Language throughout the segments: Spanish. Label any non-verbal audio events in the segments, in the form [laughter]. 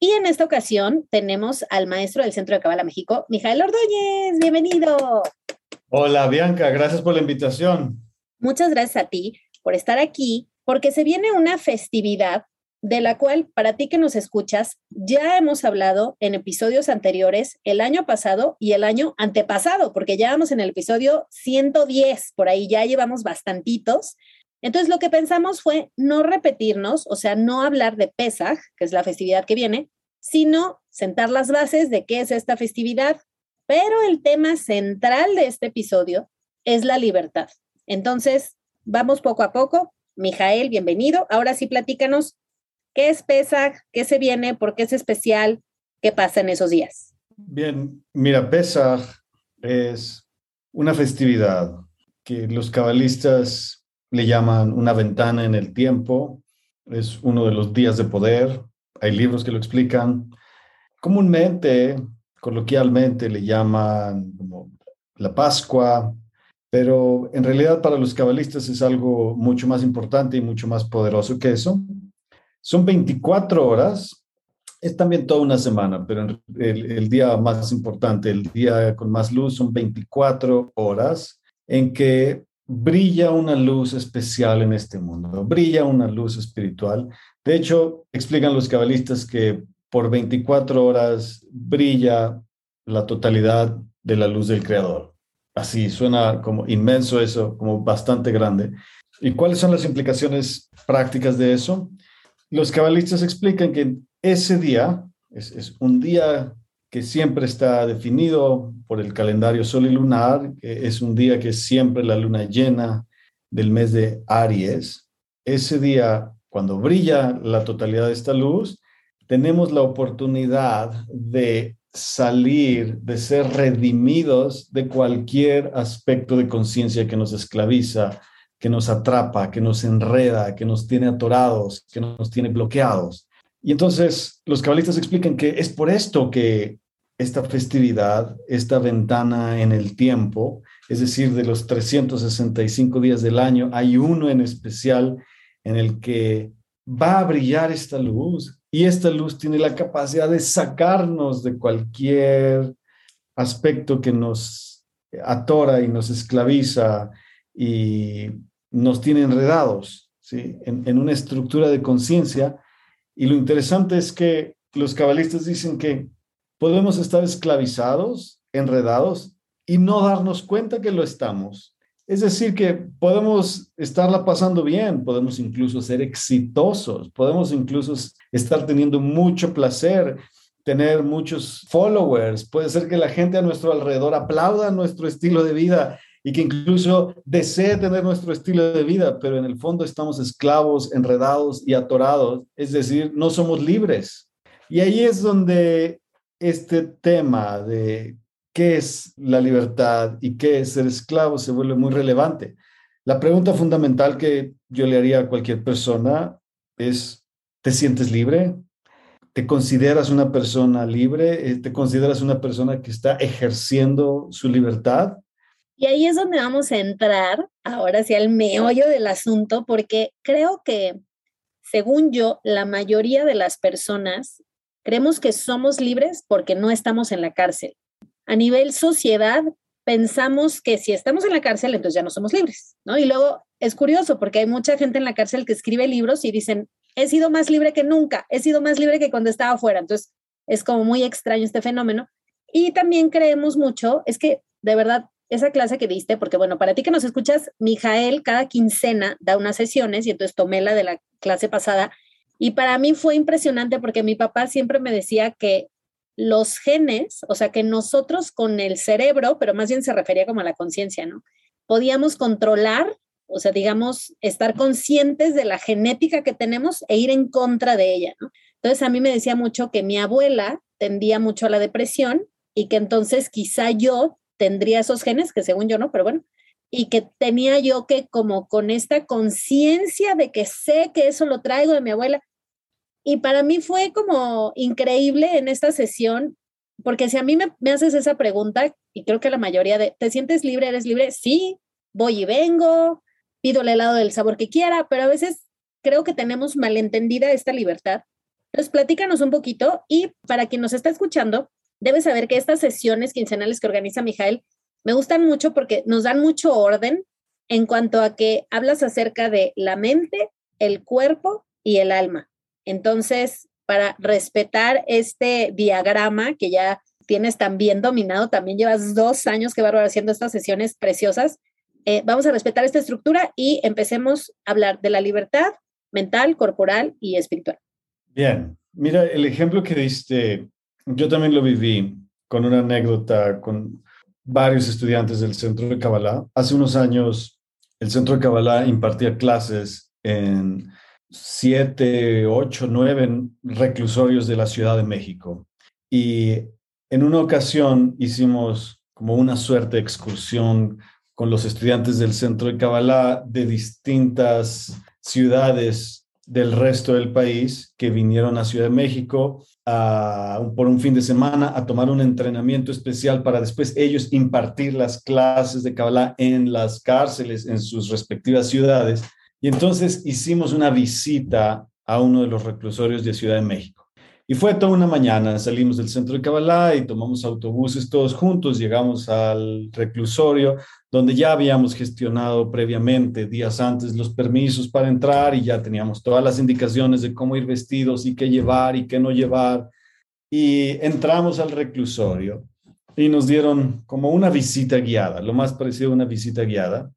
y en esta ocasión tenemos al maestro del Centro de Cábala México, Mijael Ordóñez. Bienvenido. Hola, Bianca, gracias por la invitación. Muchas gracias a ti por estar aquí, porque se viene una festividad de la cual para ti que nos escuchas, ya hemos hablado en episodios anteriores el año pasado y el año antepasado, porque ya vamos en el episodio 110, por ahí ya llevamos bastantitos. Entonces lo que pensamos fue no repetirnos, o sea, no hablar de Pesaj, que es la festividad que viene, sino sentar las bases de qué es esta festividad. Pero el tema central de este episodio es la libertad. Entonces, vamos poco a poco. Mijael, bienvenido. Ahora sí, platícanos ¿Qué es Pesach? ¿Qué se viene? ¿Por qué es especial? ¿Qué pasa en esos días? Bien, mira, Pesach es una festividad que los cabalistas le llaman una ventana en el tiempo. Es uno de los días de poder. Hay libros que lo explican. Comúnmente, coloquialmente, le llaman la Pascua, pero en realidad para los cabalistas es algo mucho más importante y mucho más poderoso que eso. Son 24 horas, es también toda una semana, pero el, día más importante, el día con más luz, son 24 horas en que brilla una luz especial en este mundo, brilla una luz espiritual. De hecho, explican los cabalistas que por 24 horas brilla la totalidad de la luz del Creador. Así, suena como inmenso eso, como bastante grande. ¿Y cuáles son las implicaciones prácticas de eso? Los cabalistas explican que ese día es, un día que siempre está definido por el calendario sol y lunar, es un día que siempre la luna llena del mes de Aries. Ese día, cuando brilla la totalidad de esta luz, tenemos la oportunidad de salir, de ser redimidos de cualquier aspecto de conciencia que nos esclaviza, que nos atrapa, que nos enreda, que nos tiene atorados, que nos tiene bloqueados. Y entonces los cabalistas explican que es por esto que esta festividad, esta ventana en el tiempo, es decir, de los 365 días del año, hay uno en especial en el que va a brillar esta luz y esta luz tiene la capacidad de sacarnos de cualquier aspecto que nos atora y nos esclaviza y nos tiene enredados ¿sí? en, una estructura de conciencia. Y lo interesante es que los cabalistas dicen que podemos estar esclavizados, enredados, y no darnos cuenta que lo estamos. Es decir, que podemos estarla pasando bien, podemos incluso ser exitosos, podemos incluso estar teniendo mucho placer, tener muchos followers, puede ser que la gente a nuestro alrededor aplauda nuestro estilo de vida y que incluso desee tener nuestro estilo de vida, pero en el fondo estamos esclavos, enredados y atorados, es decir, no somos libres. Y ahí es donde este tema de qué es la libertad y qué es ser esclavo se vuelve muy relevante. La pregunta fundamental que yo le haría a cualquier persona es, ¿te sientes libre? ¿Te consideras una persona libre? ¿Te consideras una persona que está ejerciendo su libertad? Y ahí es donde vamos a entrar ahora sí al meollo del asunto, porque creo que, según yo, la mayoría de las personas creemos que somos libres porque no estamos en la cárcel. A nivel sociedad, pensamos que si estamos en la cárcel, entonces ya no somos libres, ¿no? Y luego es curioso porque hay mucha gente en la cárcel que escribe libros y dicen, he sido más libre que nunca, he sido más libre que cuando estaba afuera. Entonces, es como muy extraño este fenómeno. Y también creemos mucho, es que de verdad esa clase que diste, porque bueno, para ti que nos escuchas, Mijael cada quincena da unas sesiones y entonces tomé la de la clase pasada y para mí fue impresionante porque mi papá siempre me decía que los genes, o sea, que nosotros con el cerebro, pero más bien se refería como a la conciencia, ¿no? Podíamos controlar, o sea, digamos, estar conscientes de la genética que tenemos e ir en contra de ella, ¿no? Entonces a mí me decía mucho que mi abuela tendía mucho a la depresión y que entonces quizá yo tendría esos genes, que según yo no, pero bueno, y que tenía yo que como con esta conciencia de que sé que eso lo traigo de mi abuela. Y para mí fue como increíble en esta sesión, porque si a mí me, me haces esa pregunta, y creo que la mayoría de, ¿te sientes libre? ¿Eres libre? Sí, voy y vengo, pido el helado del sabor que quiera, pero a veces creo que tenemos malentendida esta libertad. Entonces, platícanos un poquito y para quien nos está escuchando, debe saber que estas sesiones quincenales que organiza Mijael me gustan mucho porque nos dan mucho orden en cuanto a que hablas acerca de la mente, el cuerpo y el alma. Entonces, para respetar este diagrama que ya tienes tan bien dominado, también llevas dos años que bárbaro haciendo estas sesiones preciosas. Eh, vamos a respetar esta estructura y empecemos a hablar de la libertad mental, corporal y espiritual. Bien, mira, el ejemplo que diste, yo también lo viví con una anécdota con varios estudiantes del Centro de Kabbalah. Hace unos años, el Centro de Kabbalah impartía clases en siete, ocho, nueve reclusorios de la Ciudad de México. Y en una ocasión hicimos como una suerte de excursión con los estudiantes del Centro de Kabbalah de distintas ciudades del resto del país que vinieron a Ciudad de México por un fin de semana a tomar un entrenamiento especial para después ellos impartir las clases de Kabbalah en las cárceles en sus respectivas ciudades. Y entonces hicimos una visita a uno de los reclusorios de Ciudad de México. Y fue toda una mañana, salimos del centro de Kabbalah y tomamos autobuses todos juntos, llegamos al reclusorio, donde ya habíamos gestionado previamente, días antes, los permisos para entrar y ya teníamos todas las indicaciones de cómo ir vestidos y qué llevar y qué no llevar. Y entramos al reclusorio y nos dieron como una visita guiada, lo más parecido a una visita guiada.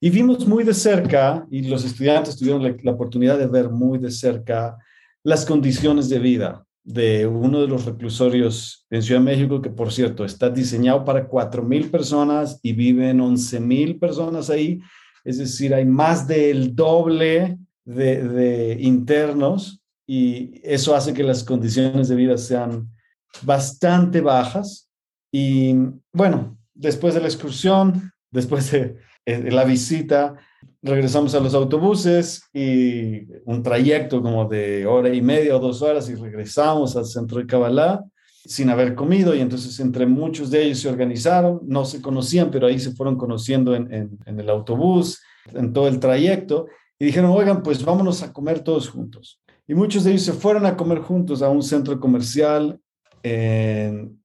Y vimos muy de cerca, y los estudiantes tuvieron la, la oportunidad de ver muy de cerca las condiciones de vida de uno de los reclusorios en Ciudad de México, que por cierto está diseñado para 4.000 personas y viven 11.000 personas ahí. Es decir, hay más del doble de, internos y eso hace que las condiciones de vida sean bastante bajas. Y bueno, después de la excursión, después de, de la visita, regresamos a los autobuses y un trayecto como de hora y media o dos horas y regresamos al centro de Kabbalah sin haber comido y entonces entre muchos de ellos se organizaron, no se conocían, pero ahí se fueron conociendo en, el autobús, en todo el trayecto y dijeron, oigan, pues vámonos a comer todos juntos. Y muchos de ellos se fueron a comer juntos a un centro comercial en,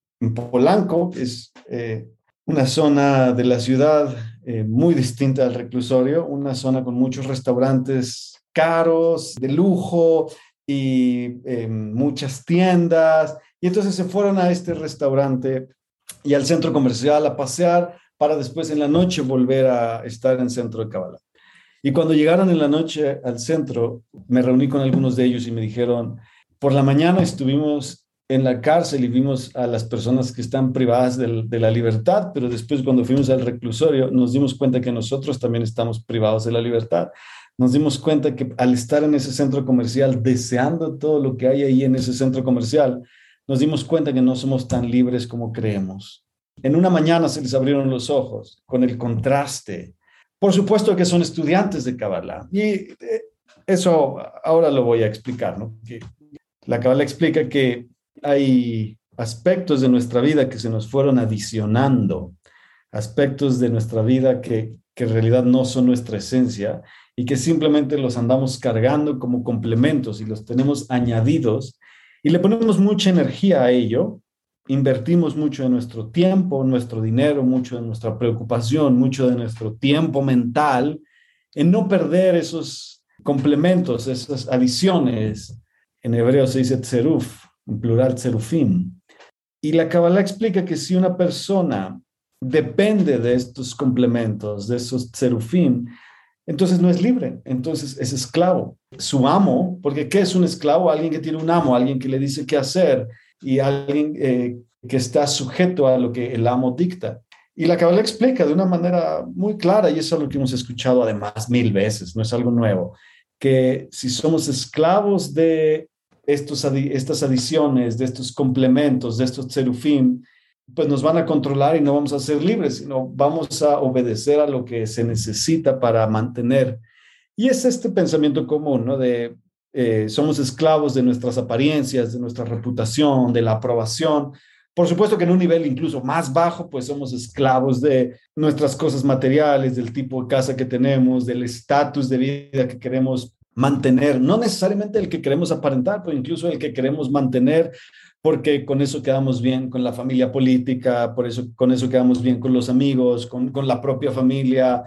Polanco, es eh, una zona de la ciudad eh, muy distinta al reclusorio, una zona con muchos restaurantes caros, de lujo y eh, muchas tiendas. Y entonces se fueron a este restaurante y al centro comercial a pasear para después en la noche volver a estar en centro de Kabbalah. Y cuando llegaron en la noche al centro, me reuní con algunos de ellos y me dijeron, por la mañana estuvimos en la cárcel y vimos a las personas que están privadas de, de, la libertad, pero después cuando fuimos al reclusorio nos dimos cuenta que nosotros también estamos privados de la libertad. Nos dimos cuenta que al estar en ese centro comercial, deseando todo lo que hay ahí en ese centro comercial, nos dimos cuenta que no somos tan libres como creemos. En una mañana se les abrieron los ojos con el contraste. Por supuesto que son estudiantes de Kabbalah. Y eh, eso ahora lo voy a explicar, ¿no? Que la Kabbalah explica que hay aspectos de nuestra vida que se nos fueron adicionando, aspectos de nuestra vida que, que en realidad no son nuestra esencia y que simplemente los andamos cargando como complementos y los tenemos añadidos y le ponemos mucha energía a ello, invertimos mucho de nuestro tiempo, nuestro dinero, mucho de nuestra preocupación, mucho de nuestro tiempo mental en no perder esos complementos, esas adiciones. En hebreo se dice tzeruf, en plural serufim. Y la Kabbalah explica que si una persona depende de estos complementos, de esos serufim, entonces no es libre, entonces es esclavo. Su amo, porque ¿qué es un esclavo? Alguien que tiene un amo, alguien que le dice qué hacer y alguien eh, que está sujeto a lo que el amo dicta. Y la Kabbalah explica de una manera muy clara, y eso es lo que hemos escuchado además mil veces, no es algo nuevo, que si somos esclavos de estos, estas adiciones, de estos complementos, de estos serufim, pues nos van a controlar y no vamos a ser libres, sino vamos a obedecer a lo que se necesita para mantener. Y es este pensamiento común, ¿no? De eh, somos esclavos de nuestras apariencias, de nuestra reputación, de la aprobación. Por supuesto que en un nivel incluso más bajo, pues somos esclavos de nuestras cosas materiales, del tipo de casa que tenemos, del estatus de vida que queremos mantener, no necesariamente el que queremos aparentar, pero incluso el que queremos mantener porque con eso quedamos bien con la familia política, por eso, con eso quedamos bien con los amigos, con, con la propia familia,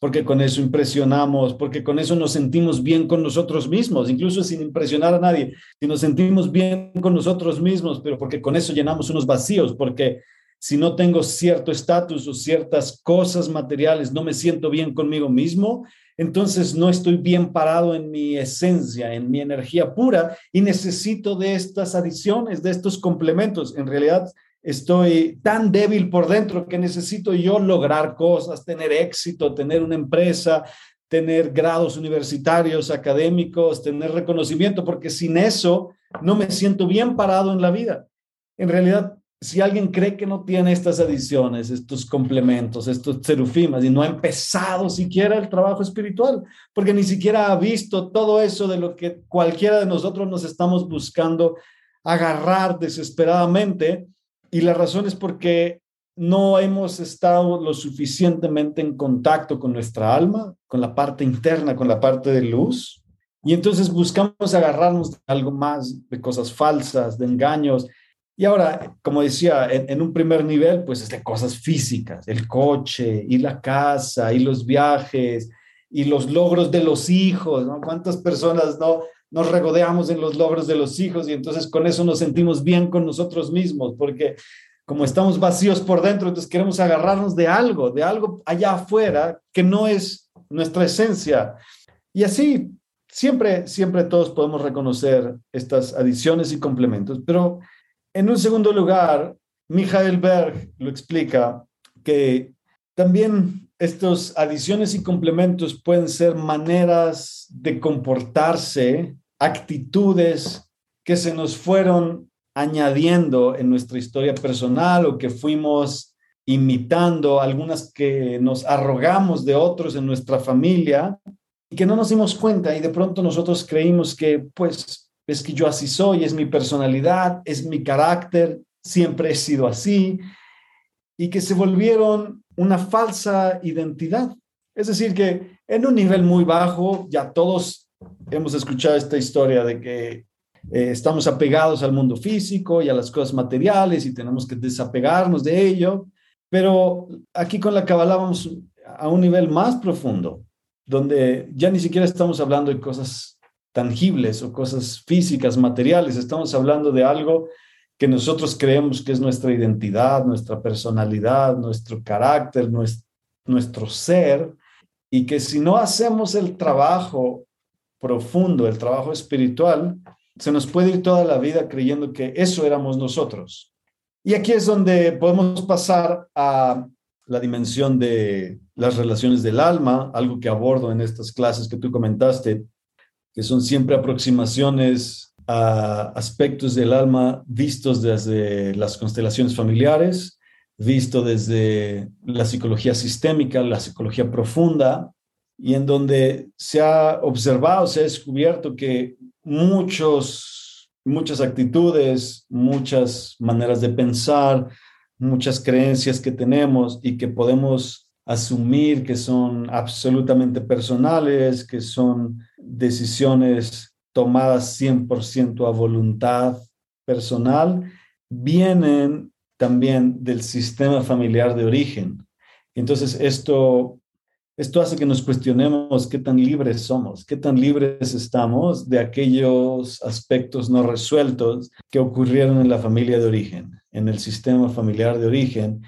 porque con eso impresionamos, porque con eso nos sentimos bien con nosotros mismos, incluso sin impresionar a nadie, y nos sentimos bien con nosotros mismos, pero porque con eso llenamos unos vacíos, porque si no tengo cierto estatus o ciertas cosas materiales, no me siento bien conmigo mismo, entonces no estoy bien parado en mi esencia, en mi energía pura y necesito de estas adiciones, de estos complementos. En realidad estoy tan débil por dentro que necesito yo lograr cosas, tener éxito, tener una empresa, tener grados universitarios, académicos, tener reconocimiento, porque sin eso no me siento bien parado en la vida. En realidad, si alguien cree que no tiene estas adiciones, estos complementos, estos cerufimas y no ha empezado siquiera el trabajo espiritual, porque ni siquiera ha visto todo eso de lo que cualquiera de nosotros nos estamos buscando agarrar desesperadamente, y la razón es porque no hemos estado lo suficientemente en contacto con nuestra alma, con la parte interna, con la parte de luz, y entonces buscamos agarrarnos algo más, de cosas falsas, de engaños, y ahora, como decía, en, un primer nivel, pues es de cosas físicas, el coche y la casa y los viajes y los logros de los hijos, ¿no? ¿Cuántas personas no nos regodeamos en los logros de los hijos y entonces con eso nos sentimos bien con nosotros mismos? Porque como estamos vacíos por dentro, entonces queremos agarrarnos de algo, de algo allá afuera que no es nuestra esencia. Y así, siempre, siempre todos podemos reconocer estas adiciones y complementos, pero en un segundo lugar, Michael Berg lo explica que también estas adiciones y complementos pueden ser maneras de comportarse, actitudes que se nos fueron añadiendo en nuestra historia personal o que fuimos imitando, algunas que nos arrogamos de otros en nuestra familia y que no nos dimos cuenta y de pronto nosotros creímos que pues es que yo así soy, es mi personalidad, es mi carácter, siempre he sido así, y que se volvieron una falsa identidad. Es decir, que en un nivel muy bajo, ya todos hemos escuchado esta historia de que eh, estamos apegados al mundo físico y a las cosas materiales y tenemos que desapegarnos de ello, pero aquí con la Kabbalah vamos a un nivel más profundo, donde ya ni siquiera estamos hablando de cosas tangibles o cosas físicas, materiales. Estamos hablando de algo que nosotros creemos que es nuestra identidad, nuestra personalidad, nuestro carácter, nuestro, ser, y que si no hacemos el trabajo profundo, el trabajo espiritual, se nos puede ir toda la vida creyendo que eso éramos nosotros. Y aquí es donde podemos pasar a la dimensión de las relaciones del alma, algo que abordo en estas clases que tú comentaste, que son siempre aproximaciones a aspectos del alma vistos desde las constelaciones familiares, visto desde la psicología sistémica, la psicología profunda, y en donde se ha observado, se ha descubierto que muchos, muchas actitudes, muchas maneras de pensar, muchas creencias que tenemos y que podemos asumir que son absolutamente personales, que son decisiones tomadas 100% a voluntad personal, vienen también del sistema familiar de origen. Entonces, esto, esto hace que nos cuestionemos qué tan libres somos, qué tan libres estamos de aquellos aspectos no resueltos que ocurrieron en la familia de origen, en el sistema familiar de origen,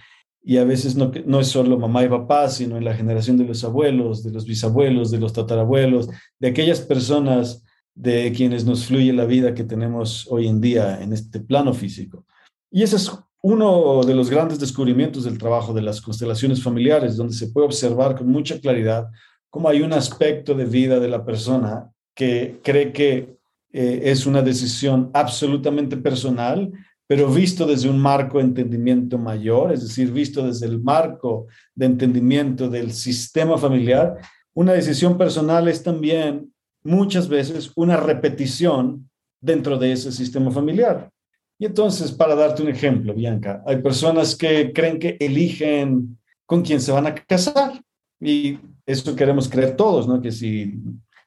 y a veces no, es solo mamá y papá, sino en la generación de los abuelos, de los bisabuelos, de los tatarabuelos, de aquellas personas de quienes nos fluye la vida que tenemos hoy en día en este plano físico. Y ese es uno de los grandes descubrimientos del trabajo de las constelaciones familiares, donde se puede observar con mucha claridad cómo hay un aspecto de vida de la persona que cree que eh, es una decisión absolutamente personal, pero visto desde un marco de entendimiento mayor, es decir, visto desde el marco de entendimiento del sistema familiar, una decisión personal es también muchas veces una repetición dentro de ese sistema familiar. Y entonces, para darte un ejemplo, Bianca, hay personas que creen que eligen con quién se van a casar. Y eso queremos creer todos, ¿no? Que si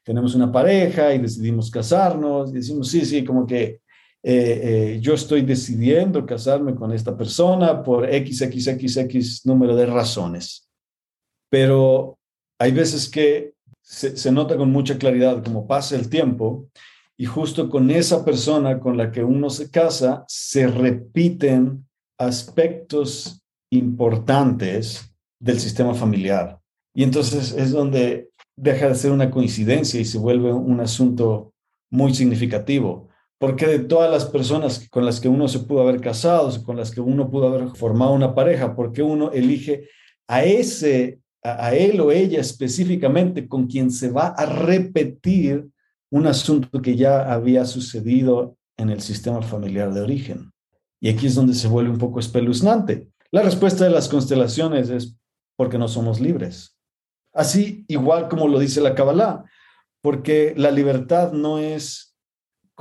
tenemos una pareja y decidimos casarnos, decimos, sí, sí, como que eh, eh, yo estoy decidiendo casarme con esta persona por XXXX número de razones. Pero hay veces que se, se nota con mucha claridad como pasa el tiempo y justo con esa persona con la que uno se casa se repiten aspectos importantes del sistema familiar. Y entonces es donde deja de ser una coincidencia y se vuelve un asunto muy significativo. Porque de todas las personas con las que uno se pudo haber casado, con las que uno pudo haber formado una pareja, ¿por qué uno elige a ese, a él o ella específicamente con quien se va a repetir un asunto que ya había sucedido en el sistema familiar de origen. Y aquí es donde se vuelve un poco espeluznante. La respuesta de las constelaciones es porque no somos libres. Así, igual como lo dice la Kabbalah, porque la libertad no es,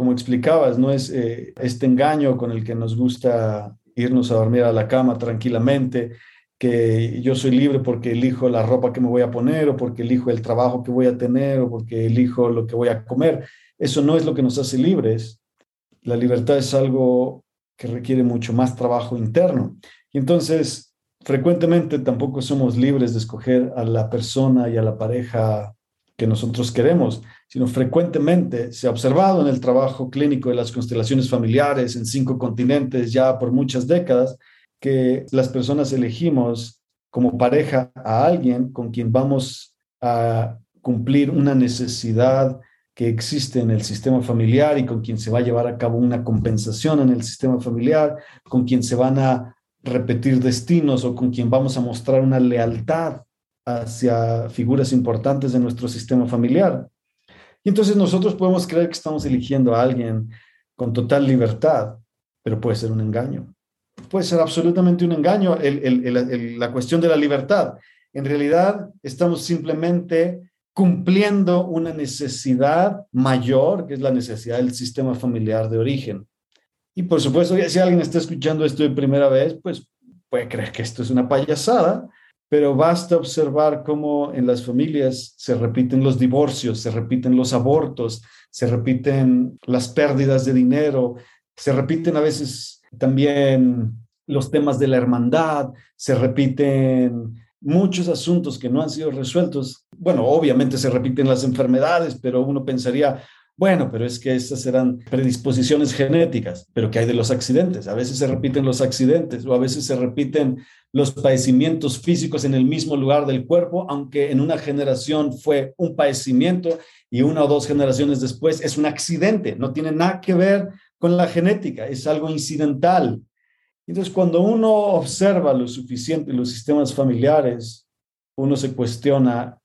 como explicabas, no es eh, este engaño con el que nos gusta irnos a dormir a la cama tranquilamente, que yo soy libre porque elijo la ropa que me voy a poner o porque elijo el trabajo que voy a tener o porque elijo lo que voy a comer. Eso no es lo que nos hace libres. La libertad es algo que requiere mucho más trabajo interno. Y entonces, frecuentemente tampoco somos libres de escoger a la persona y a la pareja que nosotros queremos, sino frecuentemente se ha observado en el trabajo clínico de las constelaciones familiares en cinco continentes ya por muchas décadas, que las personas elegimos como pareja a alguien con quien vamos a cumplir una necesidad que existe en el sistema familiar y con quien se va a llevar a cabo una compensación en el sistema familiar, con quien se van a repetir destinos o con quien vamos a mostrar una lealtad hacia figuras importantes de nuestro sistema familiar. Y entonces nosotros podemos creer que estamos eligiendo a alguien con total libertad, pero puede ser un engaño puede ser absolutamente un engaño la cuestión de la libertad. En realidad, estamos simplemente cumpliendo una necesidad mayor, que es la necesidad del sistema familiar de origen. Y por supuesto, si alguien está escuchando esto de primera vez, pues puede creer que esto es una payasada, pero basta observar cómo en las familias se repiten los divorcios, se repiten los abortos, se repiten las pérdidas de dinero, se repiten a veces también los temas de la hermandad, se repiten muchos asuntos que no han sido resueltos. Bueno, obviamente se repiten las enfermedades, pero uno pensaría, bueno, pero es que esas eran predisposiciones genéticas, pero ¿qué hay de los accidentes? A veces se repiten los accidentes o a veces se repiten los padecimientos físicos en el mismo lugar del cuerpo, aunque en una generación fue un padecimiento y una o dos generaciones después es un accidente, no tiene nada que ver con la genética, es algo incidental. Entonces, cuando uno observa lo suficiente los sistemas familiares, uno se cuestiona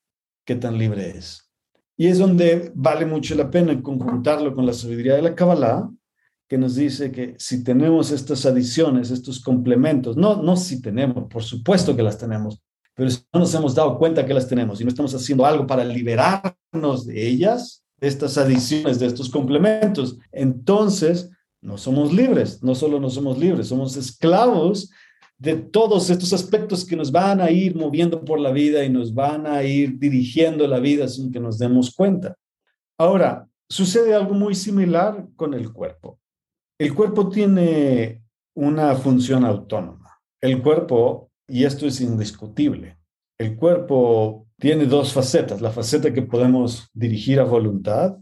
qué tan libre es. Y es donde vale mucho la pena conjuntarlo con la sabiduría de la Kabbalah, que nos dice que si tenemos estas adiciones, estos complementos, no, no si tenemos, por supuesto que las tenemos, pero si no nos hemos dado cuenta que las tenemos y no estamos haciendo algo para liberarnos de ellas, estas adiciones, de estos complementos, entonces no somos libres, no solo no somos libres, somos esclavos de todos estos aspectos que nos van a ir moviendo por la vida y nos van a ir dirigiendo la vida sin que nos demos cuenta. Ahora, sucede algo muy similar con el cuerpo. El cuerpo tiene una función autónoma. El cuerpo, y esto es indiscutible, el cuerpo tiene dos facetas, la faceta que podemos dirigir a voluntad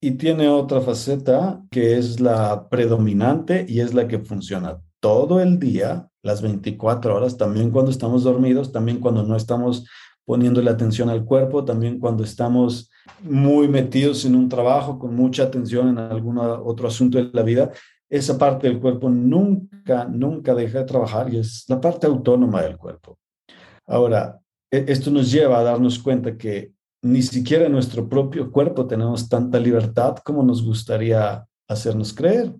y tiene otra faceta que es la predominante y es la que funciona todo el día, las 24 horas, también cuando estamos dormidos, también cuando no estamos poniéndole atención al cuerpo, también cuando estamos muy metidos en un trabajo con mucha atención en algún otro asunto de la vida, esa parte del cuerpo nunca, nunca deja de trabajar y es la parte autónoma del cuerpo. Ahora, e-, esto nos lleva a darnos cuenta que ni siquiera en nuestro propio cuerpo tenemos tanta libertad como nos gustaría hacernos creer.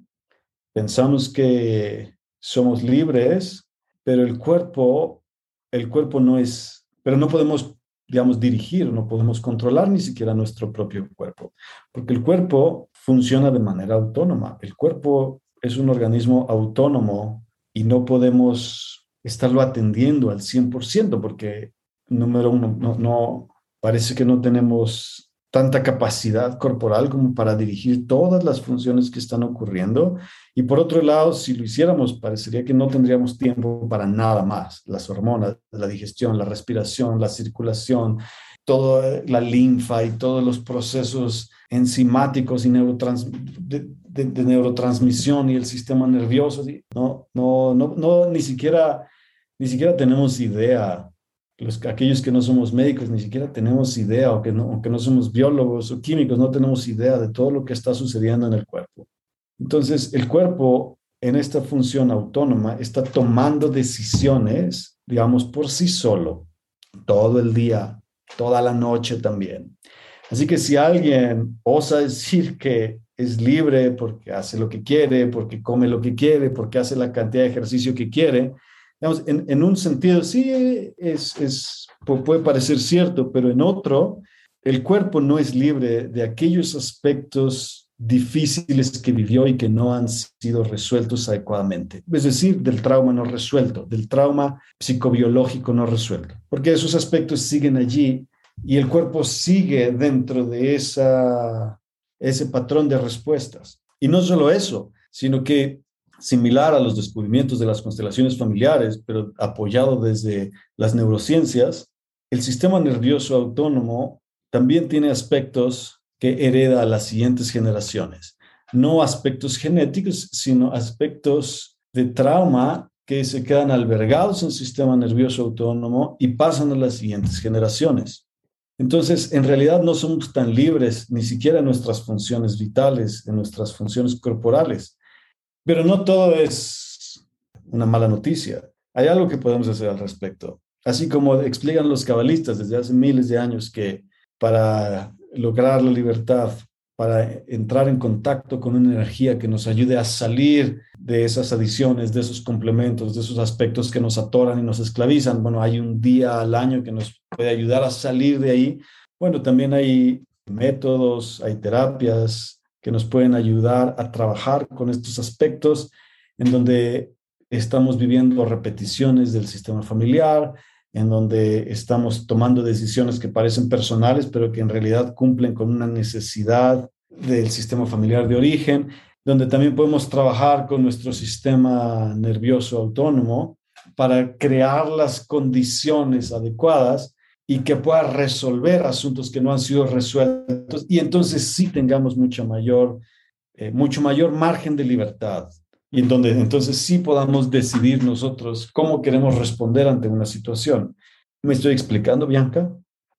Pensamos que somos libres, pero el cuerpo, el cuerpo no es, pero no podemos, digamos, dirigir, no podemos controlar ni siquiera nuestro propio cuerpo, porque el cuerpo funciona de manera autónoma. El cuerpo es un organismo autónomo y no podemos estarlo atendiendo al 100% porque, número uno, no, no parece que no tenemos tanta capacidad corporal como para dirigir todas las funciones que están ocurriendo. Y por otro lado, si lo hiciéramos, parecería que no tendríamos tiempo para nada más. Las hormonas, la digestión, la respiración, la circulación, toda la linfa y todos los procesos enzimáticos y de, neurotransmisión y el sistema nervioso. No, no, no, no, ni siquiera, ni siquiera tenemos idea los, aquellos que no somos médicos ni siquiera tenemos idea, o que no, aunque no somos biólogos o químicos, no tenemos idea de todo lo que está sucediendo en el cuerpo. Entonces, el cuerpo en esta función autónoma está tomando decisiones, digamos, por sí solo, todo el día, toda la noche también. Así que si alguien osa decir que es libre porque hace lo que quiere, porque come lo que quiere, porque hace la cantidad de ejercicio que quiere, en, un sentido sí es, puede parecer cierto, pero en otro, el cuerpo no es libre de aquellos aspectos difíciles que vivió y que no han sido resueltos adecuadamente. Es decir, del trauma no resuelto, del trauma psicobiológico no resuelto, porque esos aspectos siguen allí y el cuerpo sigue dentro de esa, ese patrón de respuestas. Y no solo eso, sino que similar a los descubrimientos de las constelaciones familiares, pero apoyado desde las neurociencias, el sistema nervioso autónomo también tiene aspectos que hereda a las siguientes generaciones. No aspectos genéticos, sino aspectos de trauma que se quedan albergados en el sistema nervioso autónomo y pasan a las siguientes generaciones. Entonces, en realidad no somos tan libres ni siquiera en nuestras funciones vitales, en nuestras funciones corporales. Pero no todo es una mala noticia. Hay algo que podemos hacer al respecto. Así como explican los cabalistas desde hace miles de años que para lograr la libertad, para entrar en contacto con una energía que nos ayude a salir de esas adiciones, de esos complementos, de esos aspectos que nos atoran y nos esclavizan. Bueno, hay un día al año que nos puede ayudar a salir de ahí. Bueno, también hay métodos, hay terapias, que nos pueden ayudar a trabajar con estos aspectos en donde estamos viviendo repeticiones del sistema familiar, en donde estamos tomando decisiones que parecen personales, pero que en realidad cumplen con una necesidad del sistema familiar de origen, donde también podemos trabajar con nuestro sistema nervioso autónomo para crear las condiciones adecuadas y que pueda resolver asuntos que no han sido resueltos y entonces sí tengamos mucho mayor, eh, mucho mayor margen de libertad y en donde entonces sí podamos decidir nosotros cómo queremos responder ante una situación. ¿Me estoy explicando, Bianca?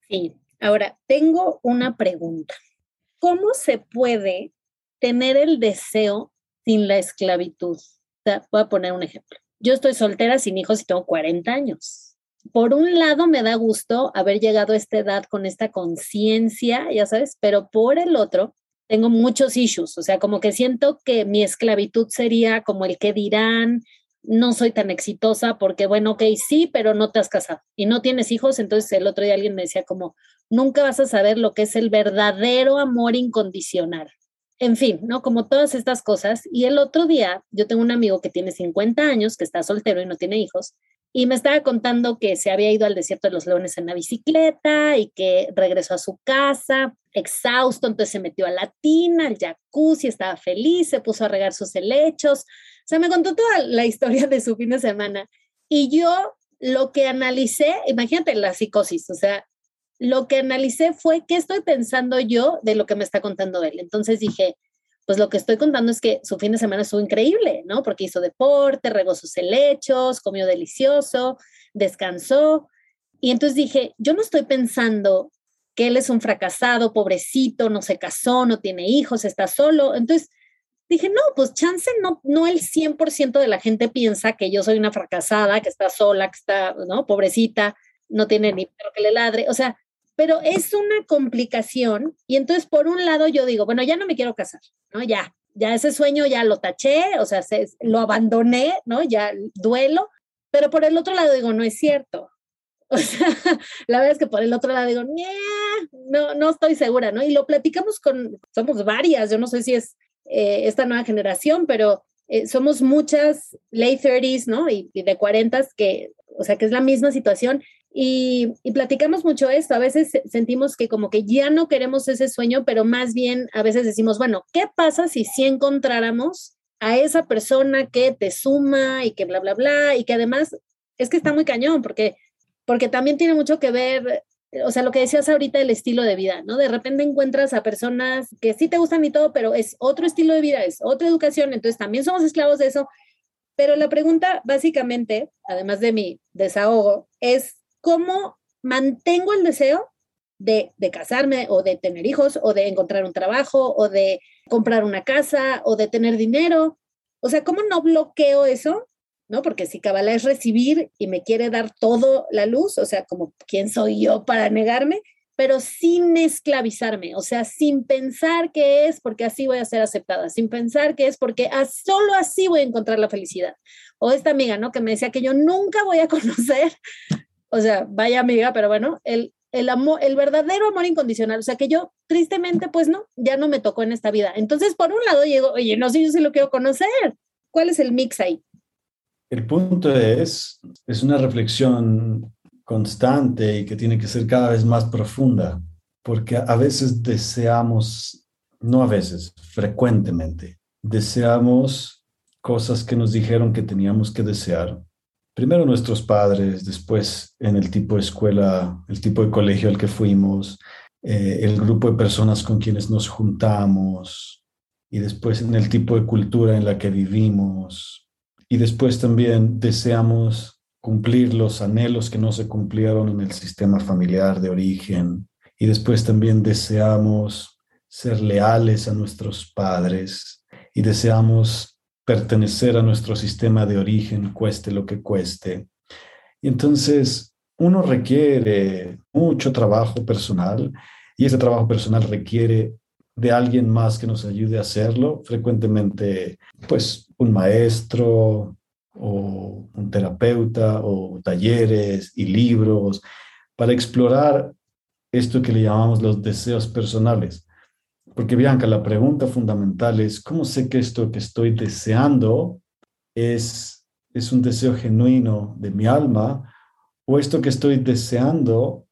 Sí. Ahora, tengo una pregunta. ¿Cómo se puede tener el deseo sin la esclavitud? voy a poner un ejemplo. Yo estoy soltera sin hijos y tengo 40 años por un lado me da gusto haber llegado a esta edad con esta conciencia, ya sabes, pero por el otro tengo muchos issues, o sea, como que siento que mi esclavitud sería como el que dirán, no soy tan exitosa porque, bueno, ok, sí, pero no te has casado y no tienes hijos, entonces el otro día alguien me decía como, nunca vas a saber lo que es el verdadero amor incondicional. En fin, ¿no? Como todas estas cosas. Y el otro día, yo tengo un amigo que tiene 50 años, que está soltero y no tiene hijos, y me estaba contando que se había ido al desierto de los leones en la bicicleta y que regresó a su casa exhausto, entonces se metió a la tina, al jacuzzi, estaba feliz, se puso a regar sus helechos. O sea, me contó toda la historia de su fin de semana. Y yo lo que analicé, imagínate la psicosis, o sea, lo que analicé fue qué estoy pensando yo de lo que me está contando él. Entonces dije, pues lo que estoy contando es que su fin de semana estuvo increíble, ¿no? Porque hizo deporte, regó sus helechos, comió delicioso, descansó. Y entonces dije, yo no estoy pensando que él es un fracasado, pobrecito, no se casó, no tiene hijos, está solo. Entonces dije, no, pues chance no, no el 100% de la gente piensa que yo soy una fracasada, que está sola, que está, ¿no? Pobrecita, no tiene ni perro que le ladre. O sea, pero es una complicación y entonces por un lado yo digo, bueno, ya no me quiero casar, ¿no? Ya, ya ese sueño ya lo taché, o sea, lo abandoné, ¿no? Ya duelo, pero por el otro lado digo, no es cierto. [laughs] O sea, la verdad es que por el otro lado digo, no, no estoy segura, ¿no? Y lo platicamos con, somos varias, yo no sé si es eh, esta nueva generación, pero eh, somos muchas late 30s, ¿no? Y, y de 40s que, o sea, que es la misma situación y, platicamos mucho esto. A veces sentimos que como que ya no queremos ese sueño, pero más bien a veces decimos, bueno, ¿qué pasa si sí encontráramos a esa persona que te suma y que bla, bla, bla? Y que además es que está muy cañón, porque, porque también tiene mucho que ver, o sea, lo que decías ahorita, el estilo de vida, ¿no? De repente encuentras a personas que sí te gustan y todo, pero es otro estilo de vida, es otra educación, entonces también somos esclavos de eso. Pero la pregunta, básicamente, además de mi desahogo, es cómo mantengo el deseo de, casarme o de tener hijos o de encontrar un trabajo o de comprar una casa o de tener dinero. O sea, ¿cómo no bloqueo eso? ¿No? Porque si Kabbalah es recibir y me quiere dar todo la luz, o sea, como quién soy yo para negarme, pero sin esclavizarme, o sea, sin pensar que es porque así voy a ser aceptada, sin pensar que es porque solo así voy a encontrar la felicidad. O esta amiga, ¿no? Que me decía que yo nunca voy a [laughs] conocer o sea, vaya amiga, pero bueno, el, el amor, el verdadero amor incondicional, o sea, que yo tristemente, pues no, ya no me tocó en esta vida. Entonces, por un lado, llego, oye, no sé, yo sí lo quiero conocer. ¿Cuál es el mix ahí? El punto es, es una reflexión constante y que tiene que ser cada vez más profunda, porque a veces deseamos, no a veces, frecuentemente, deseamos cosas que nos dijeron que teníamos que desear primero nuestros padres, después en el tipo de escuela, el tipo de colegio al que fuimos, eh, el grupo de personas con quienes nos juntamos y después en el tipo de cultura en la que vivimos. Y después también deseamos cumplir los anhelos que no se cumplieron en el sistema familiar de origen. Y después también deseamos ser leales a nuestros padres y deseamos pertenecer a nuestro sistema de origen, cueste lo que cueste. Y entonces uno requiere mucho trabajo personal y ese trabajo personal requiere de alguien más que nos ayude a hacerlo, frecuentemente pues un maestro o un terapeuta o talleres y libros para explorar esto que le llamamos los deseos personales. Porque Bianca, la pregunta fundamental es, ¿cómo sé que esto que estoy deseando es, es un deseo genuino de mi alma o esto que estoy deseando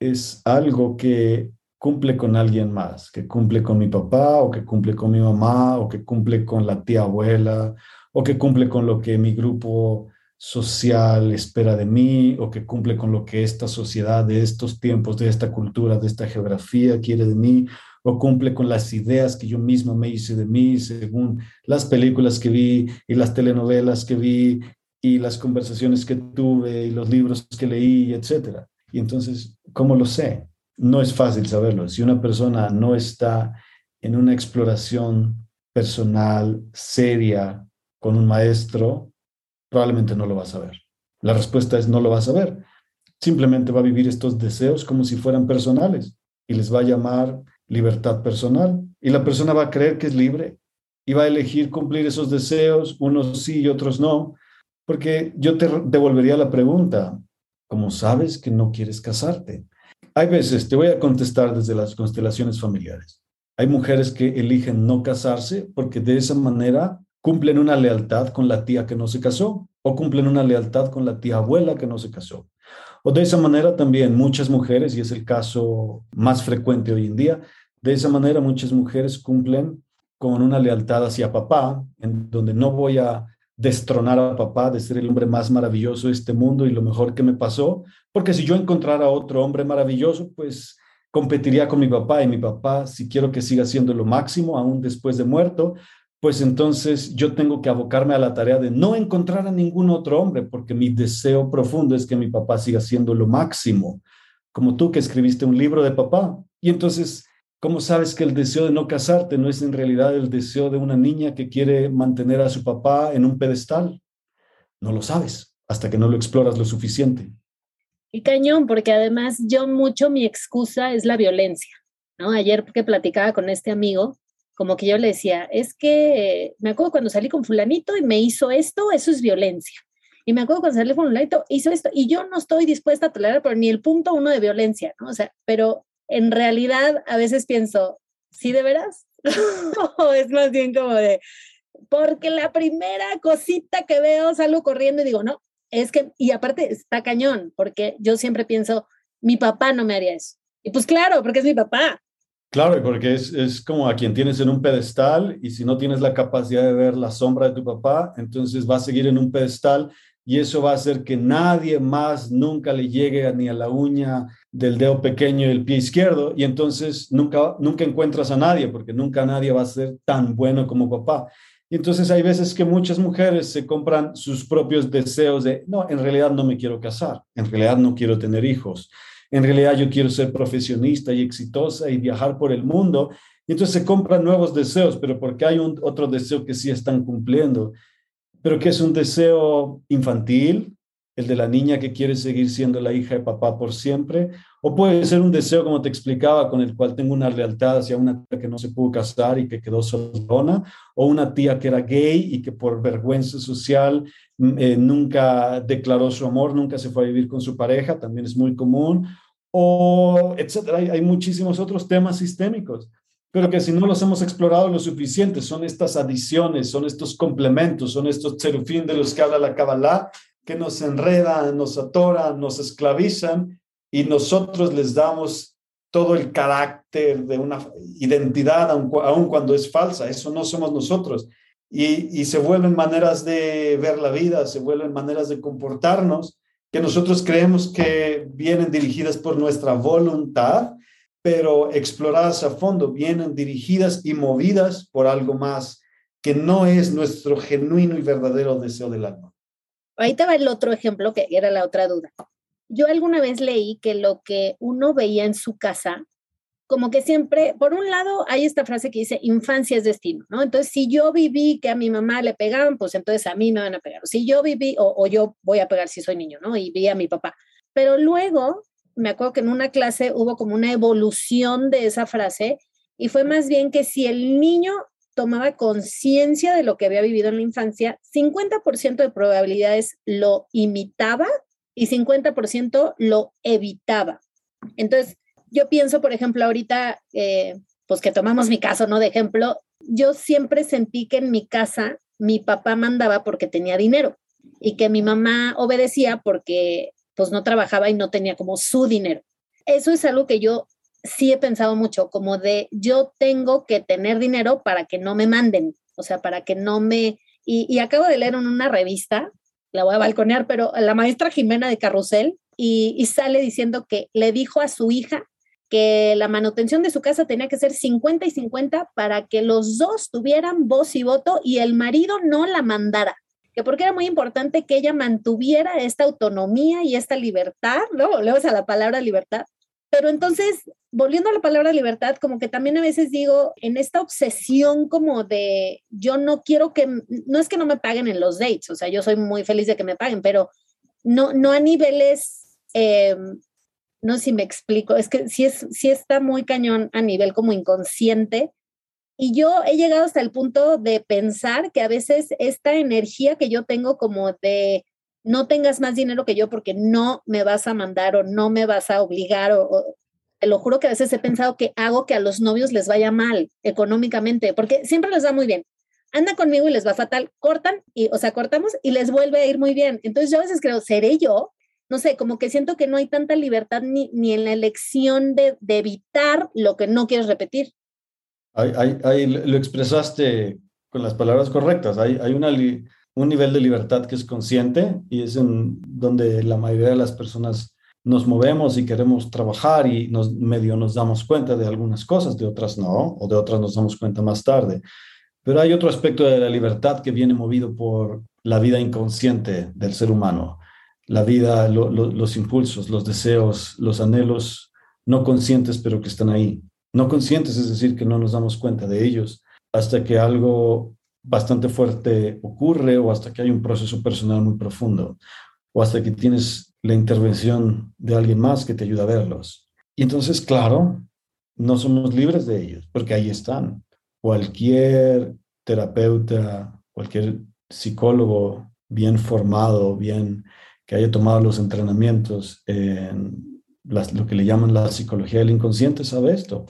es algo que cumple con alguien más, que cumple con mi papá o que cumple con mi mamá o que cumple con la tía abuela o que cumple con lo que mi grupo social espera de mí o que cumple con lo que esta sociedad de estos tiempos, de esta cultura, de esta geografía quiere de mí o cumple con las ideas que yo mismo me hice de mí según las películas que vi y las telenovelas que vi y las conversaciones que tuve y los libros que leí, etcétera. Y entonces, ¿cómo lo sé? No es fácil saberlo. Si una persona no está en una exploración personal seria con un maestro, probablemente no lo va a saber. La respuesta es no lo va a saber. Simplemente va a vivir estos deseos como si fueran personales y les va a llamar libertad personal y la persona va a creer que es libre y va a elegir cumplir esos deseos, unos sí y otros no, porque yo te devolvería la pregunta, ¿cómo sabes que no quieres casarte? Hay veces, te voy a contestar desde las constelaciones familiares, hay mujeres que eligen no casarse porque de esa manera cumplen una lealtad con la tía que no se casó o cumplen una lealtad con la tía abuela que no se casó. O de esa manera también muchas mujeres, y es el caso más frecuente hoy en día, de esa manera muchas mujeres cumplen con una lealtad hacia papá, en donde no voy a destronar a papá de ser el hombre más maravilloso de este mundo y lo mejor que me pasó, porque si yo encontrara otro hombre maravilloso, pues competiría con mi papá y mi papá, si quiero que siga siendo lo máximo, aún después de muerto, pues entonces yo tengo que abocarme a la tarea de no encontrar a ningún otro hombre, porque mi deseo profundo es que mi papá siga siendo lo máximo, como tú que escribiste un libro de papá. Y entonces, ¿cómo sabes que el deseo de no casarte no es en realidad el deseo de una niña que quiere mantener a su papá en un pedestal? No lo sabes hasta que no lo exploras lo suficiente. Y cañón, porque además yo mucho mi excusa es la violencia, ¿no? Ayer que platicaba con este amigo, como que yo le decía, es que me acuerdo cuando salí con fulanito y me hizo esto, eso es violencia. Y me acuerdo cuando salí con fulanito, hizo esto, y yo no estoy dispuesta a tolerar por ni el punto uno de violencia, ¿no? O sea, pero en realidad a veces pienso, ¿sí de veras? [laughs] o es más bien como de, porque la primera cosita que veo salgo corriendo y digo, no, es que, y aparte está cañón, porque yo siempre pienso, mi papá no me haría eso. Y pues claro, porque es mi papá. Claro, porque es, es como a quien tienes en un pedestal y si no tienes la capacidad de ver la sombra de tu papá, entonces va a seguir en un pedestal y eso va a hacer que nadie más nunca le llegue ni a la uña del dedo pequeño del pie izquierdo y entonces nunca, nunca encuentras a nadie porque nunca nadie va a ser tan bueno como papá. Y entonces hay veces que muchas mujeres se compran sus propios deseos de, no, en realidad no me quiero casar, en realidad no quiero tener hijos, en realidad yo quiero ser profesionista y exitosa y viajar por el mundo. Y entonces se compran nuevos deseos, pero porque hay un, otro deseo que sí están cumpliendo, pero que es un deseo infantil, el de la niña que quiere seguir siendo la hija de papá por siempre, o puede ser un deseo, como te explicaba, con el cual tengo una lealtad hacia una tía que no se pudo casar y que quedó sola, o una tía que era gay y que por vergüenza social mm, eh, nunca declaró su amor, nunca se fue a vivir con su pareja, también es muy común, o etcétera. Hay, muchísimos otros temas sistémicos pero que si no los hemos explorado lo suficiente, son estas adiciones, son estos complementos, son estos serufín de los que habla la Kabbalah, que nos enredan, nos atoran, nos esclavizan y nosotros les damos todo el carácter de una identidad, aun, cuando es falsa. Eso no somos nosotros. Y se vuelven maneras de ver la vida, se vuelven maneras de comportarnos que nosotros creemos que vienen dirigidas por nuestra voluntad, pero exploradas a fondo, vienen dirigidas y movidas por algo más que no es nuestro genuino y verdadero deseo del alma. Ahí te el otro ejemplo que era la otra duda. Yo alguna vez leí que lo que uno veía en su casa, como que siempre, por un lado, hay esta frase que dice, infancia es destino, ¿no? Entonces, si yo viví que a mi mamá le pegaban, pues entonces a mí me van a pegar. Si yo viví, o, yo voy a pegar si soy niño, ¿no? Y vi a mi papá. Pero luego, me acuerdo que en una clase hubo como una evolución de esa frase y fue más bien que si el niño tomaba conciencia de lo que había vivido en la infancia, 50% de probabilidades lo imitaba y 50% lo evitaba. Entonces, yo pienso, por ejemplo, ahorita, eh, pues que tomamos mi caso, ¿no? De ejemplo, yo siempre sentí que en mi casa mi papá mandaba porque tenía dinero y que mi mamá obedecía porque pues no trabajaba y no tenía como su dinero. Eso es algo que yo sí he pensado mucho, como de yo tengo que tener dinero para que no me manden, o sea, para que no me... Y, acabo de leer en una revista, la voy a balconear, pero la maestra Jimena de Carrusel, y, y sale diciendo que le dijo a su hija que la manutención de su casa tenía que ser 50 y 50 para que los dos tuvieran voz y voto y el marido no la mandara que porque era muy importante que ella mantuviera esta autonomía y esta libertad, ¿no? Luego a la palabra libertad, pero entonces, volviendo a la palabra libertad, como que también a veces digo, en esta obsesión como de, yo no quiero que, no es que no me paguen en los dates, o sea, yo soy muy feliz de que me paguen, pero no, no a niveles, em, no sé si me explico, es que sí, es, sí está muy cañón a nivel como inconsciente. Y yo he llegado hasta el punto de pensar que a veces esta energía que yo tengo como de no tengas más dinero que yo porque no me vas a mandar o no me vas a obligar o, te lo juro que a veces he pensado que hago que a los novios les vaya mal económicamente, porque siempre les va muy bien. Anda conmigo y les va fatal, cortan y, o sea, cortamos y les vuelve a ir muy bien. Entonces yo a veces creo, ¿seré yo? No sé, como que siento que no hay tanta libertad ni, ni en la elección de, de, evitar lo que no quieres repetir. Ahí, lo expresaste con las palabras correctas. Hay, hay un nivel de libertad que es consciente y es en donde la mayoría de las personas nos movemos y queremos trabajar y nos, medio nos damos cuenta de algunas cosas, de otras no, o de otras nos damos cuenta más tarde. Pero hay otro aspecto de la libertad que viene movido por la vida inconsciente del ser humano, la vida, los impulsos, los deseos, los anhelos no conscientes, pero que están ahí. No conscientes, es decir, que no nos damos cuenta de ellos hasta que algo bastante fuerte ocurre o hasta que hay un proceso personal muy profundo. o hasta que tienes la intervención de alguien más que te ayuda a verlos. Y entonces, claro, no somos libres de ellos, porque ahí están. Cualquier terapeuta, cualquier psicólogo bien formado, bien que haya tomado los entrenamientos en lo que le llaman la psicología del inconsciente, sabe esto.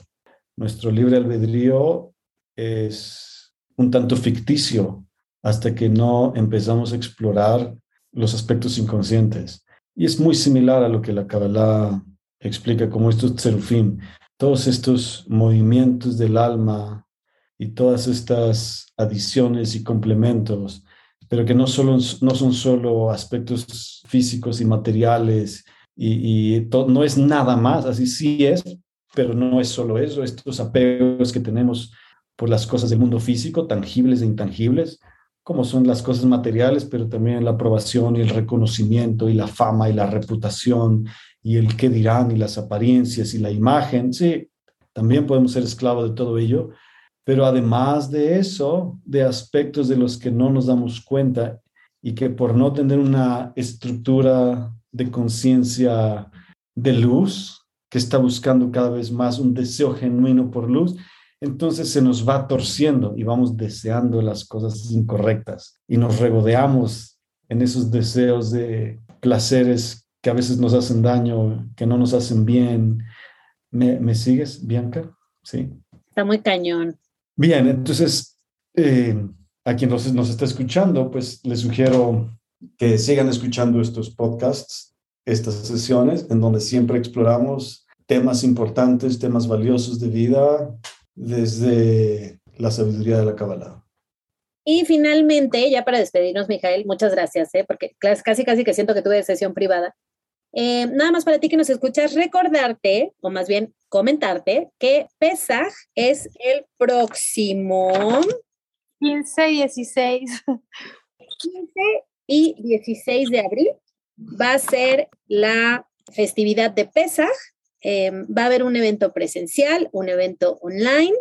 Nuestro libre albedrío es un tanto ficticio hasta que no empezamos a explorar los aspectos inconscientes. Y es muy similar a lo que la Kabbalah explica como estos serufim, todos estos movimientos del alma y todas estas adiciones y complementos, pero que no, solo, no son solo aspectos físicos y materiales y, no es nada más, así sí es, pero no es solo eso, estos apegos que tenemos por las cosas del mundo físico, tangibles e intangibles, como son las cosas materiales, pero también la aprobación y el reconocimiento y la fama y la reputación y el qué dirán y las apariencias y la imagen. Sí, también podemos ser esclavos de todo ello, pero además de eso, de aspectos de los que no nos damos cuenta y que por no tener una estructura de conciencia de luz, que está buscando cada vez más un deseo genuino por luz, entonces se nos va torciendo y vamos deseando las cosas incorrectas y nos regodeamos en esos deseos de placeres que a veces nos hacen daño, que no nos hacen bien. ¿Me, sigues, Bianca? Sí. Está muy cañón. Bien, entonces, eh, a quien nos, está escuchando, pues les sugiero que sigan escuchando estos podcasts, estas sesiones, en donde siempre exploramos temas importantes, temas valiosos de vida, desde la sabiduría de la Kabbalah. Y finalmente, ya para despedirnos, Mijael, muchas gracias, ¿eh? porque casi casi que siento que tuve sesión privada. Eh, nada más para ti que nos escuchas, recordarte, o más bien comentarte, que Pesaj es el próximo 15 y 16. 15 y 16 de abril va a ser la festividad de Pesaj eh, va a haber un evento presencial, un evento online.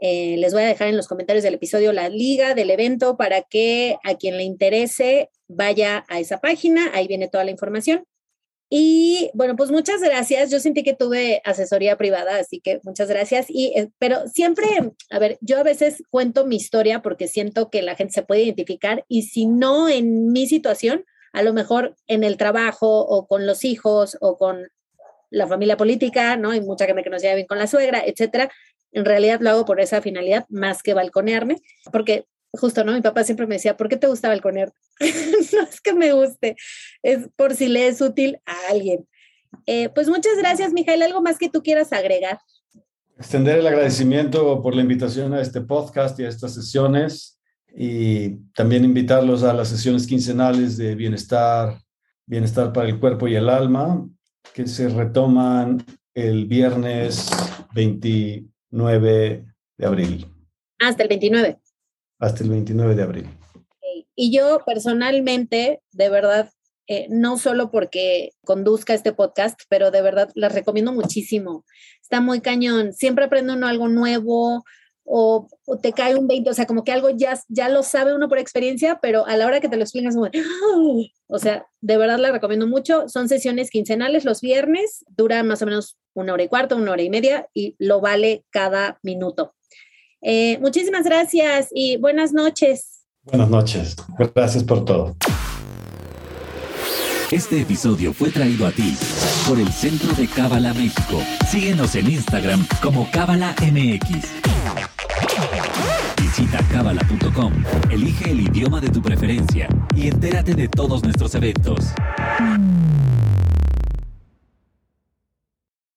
Eh, les voy a dejar en los comentarios del episodio la liga del evento para que a quien le interese vaya a esa página, ahí viene toda la información. Y bueno, pues muchas gracias. Yo sentí que tuve asesoría privada, así que muchas gracias. Y, eh, pero siempre, a ver, yo a veces cuento mi historia porque siento que la gente se puede identificar y si no en mi situación, a lo mejor en el trabajo o con los hijos o con la familia política, ¿no? Hay mucha gente que nos lleva bien con la suegra, etcétera. En realidad lo hago por esa finalidad más que balconearme, porque justo, ¿no? Mi papá siempre me decía, ¿por qué te gusta balconear? [laughs] no es que me guste, es por si le es útil a alguien. Eh, pues muchas gracias, Mijael. ¿Algo más que tú quieras agregar? Extender el agradecimiento por la invitación a este podcast y a estas sesiones y también invitarlos a las sesiones quincenales de bienestar, bienestar para el cuerpo y el alma, que se retoman el viernes 29 de abril. Hasta el 29. Hasta el 29 de abril. Y yo personalmente, de verdad, eh, no solo porque conduzca este podcast, pero de verdad les recomiendo muchísimo. Está muy cañón. Siempre aprende uno algo nuevo, o, te cae un 20, o sea, como que algo ya, ya lo sabe uno por experiencia, pero a la hora que te lo explicas, o sea, de verdad la recomiendo mucho. Son sesiones quincenales los viernes, duran más o menos una hora y cuarto, una hora y media y lo vale cada minuto. Eh, muchísimas gracias y buenas noches. Buenas noches. Gracias por todo. Este episodio fue traído a ti por el Centro de Cábala México. Síguenos en Instagram como Cábala MX. Visita cábala.com, elige el idioma de tu preferencia y entérate de todos nuestros eventos.